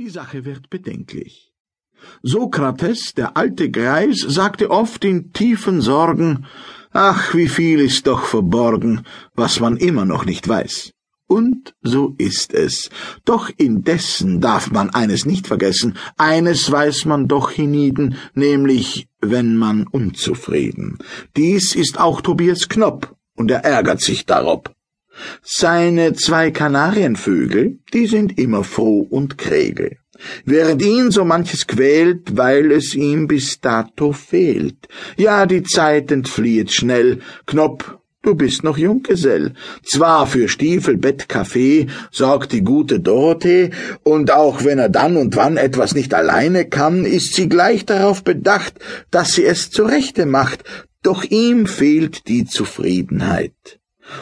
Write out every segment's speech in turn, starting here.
Die Sache wird bedenklich. Sokrates, der alte Greis, sagte oft in tiefen Sorgen, Ach, wie viel ist doch verborgen, was man immer noch nicht weiß. Und so ist es. Doch indessen darf man eines nicht vergessen, eines weiß man doch hienieden, nämlich wenn man unzufrieden. Dies ist auch Tobias Knopp, und er ärgert sich darob. Seine zwei Kanarienvögel, die sind immer froh und kregel während ihn so manches quält, weil es ihm bis dato fehlt. Ja, die Zeit entflieht schnell. Knopp, du bist noch Junggesell. Zwar für Stiefel, Bett, Kaffee sorgt die gute Dorothee, und auch wenn er dann und wann etwas nicht alleine kann, ist sie gleich darauf bedacht, dass sie es zurechte macht, doch ihm fehlt die Zufriedenheit.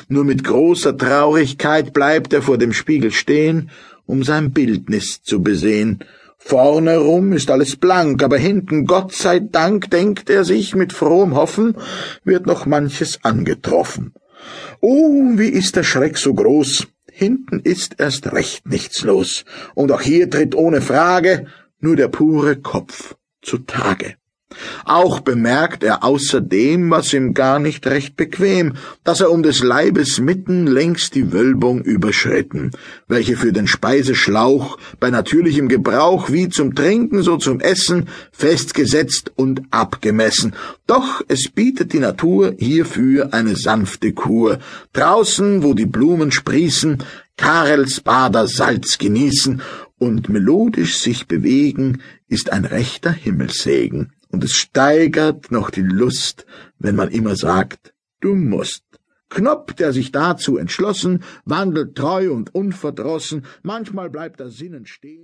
Nur mit großer Traurigkeit bleibt er vor dem Spiegel stehen um sein Bildnis zu besehen. Vorne rum ist alles blank, aber hinten, Gott sei Dank, denkt er sich mit frohem Hoffen, wird noch manches angetroffen. Oh, wie ist der Schreck so groß! Hinten ist erst recht nichts los, und auch hier tritt ohne Frage nur der pure Kopf zutage. Auch bemerkt er außerdem, was ihm gar nicht recht bequem, dass er um des Leibes mitten längst die Wölbung überschritten, welche für den Speiseschlauch bei natürlichem Gebrauch wie zum Trinken so zum Essen festgesetzt und abgemessen. Doch es bietet die Natur hierfür eine sanfte Kur. Draußen, wo die Blumen sprießen, Karelsbader Salz genießen und melodisch sich bewegen, ist ein rechter Himmelssegen und es steigert noch die Lust, wenn man immer sagt, du musst. Knopp, der sich dazu entschlossen, wandelt treu und unverdrossen, manchmal bleibt er sinnend stehen.